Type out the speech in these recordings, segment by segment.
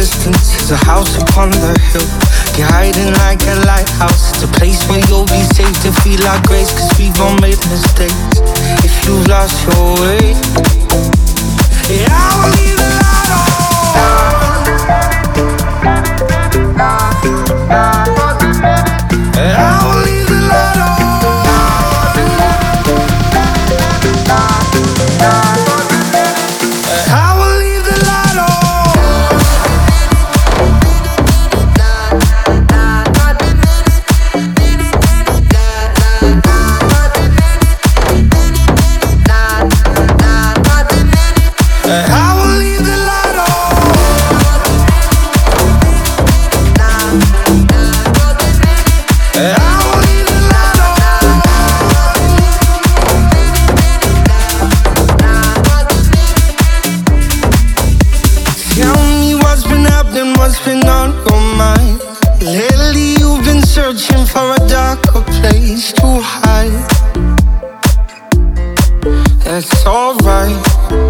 Distance, there's a house upon the hill. Guiding like a lighthouse. It's a place where you'll be safe to feel our grace, cause we've all made mistakes. If you've lost your way, yeah, I will what's been on your mind. Lately, you've been searching for a darker place to hide. That's alright.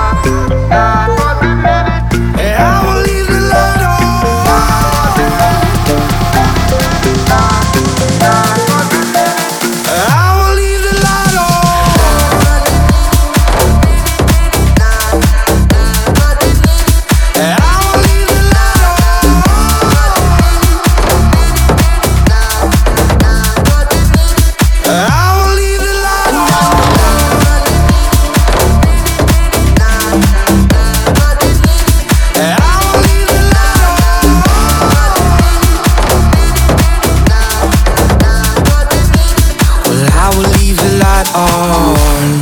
On.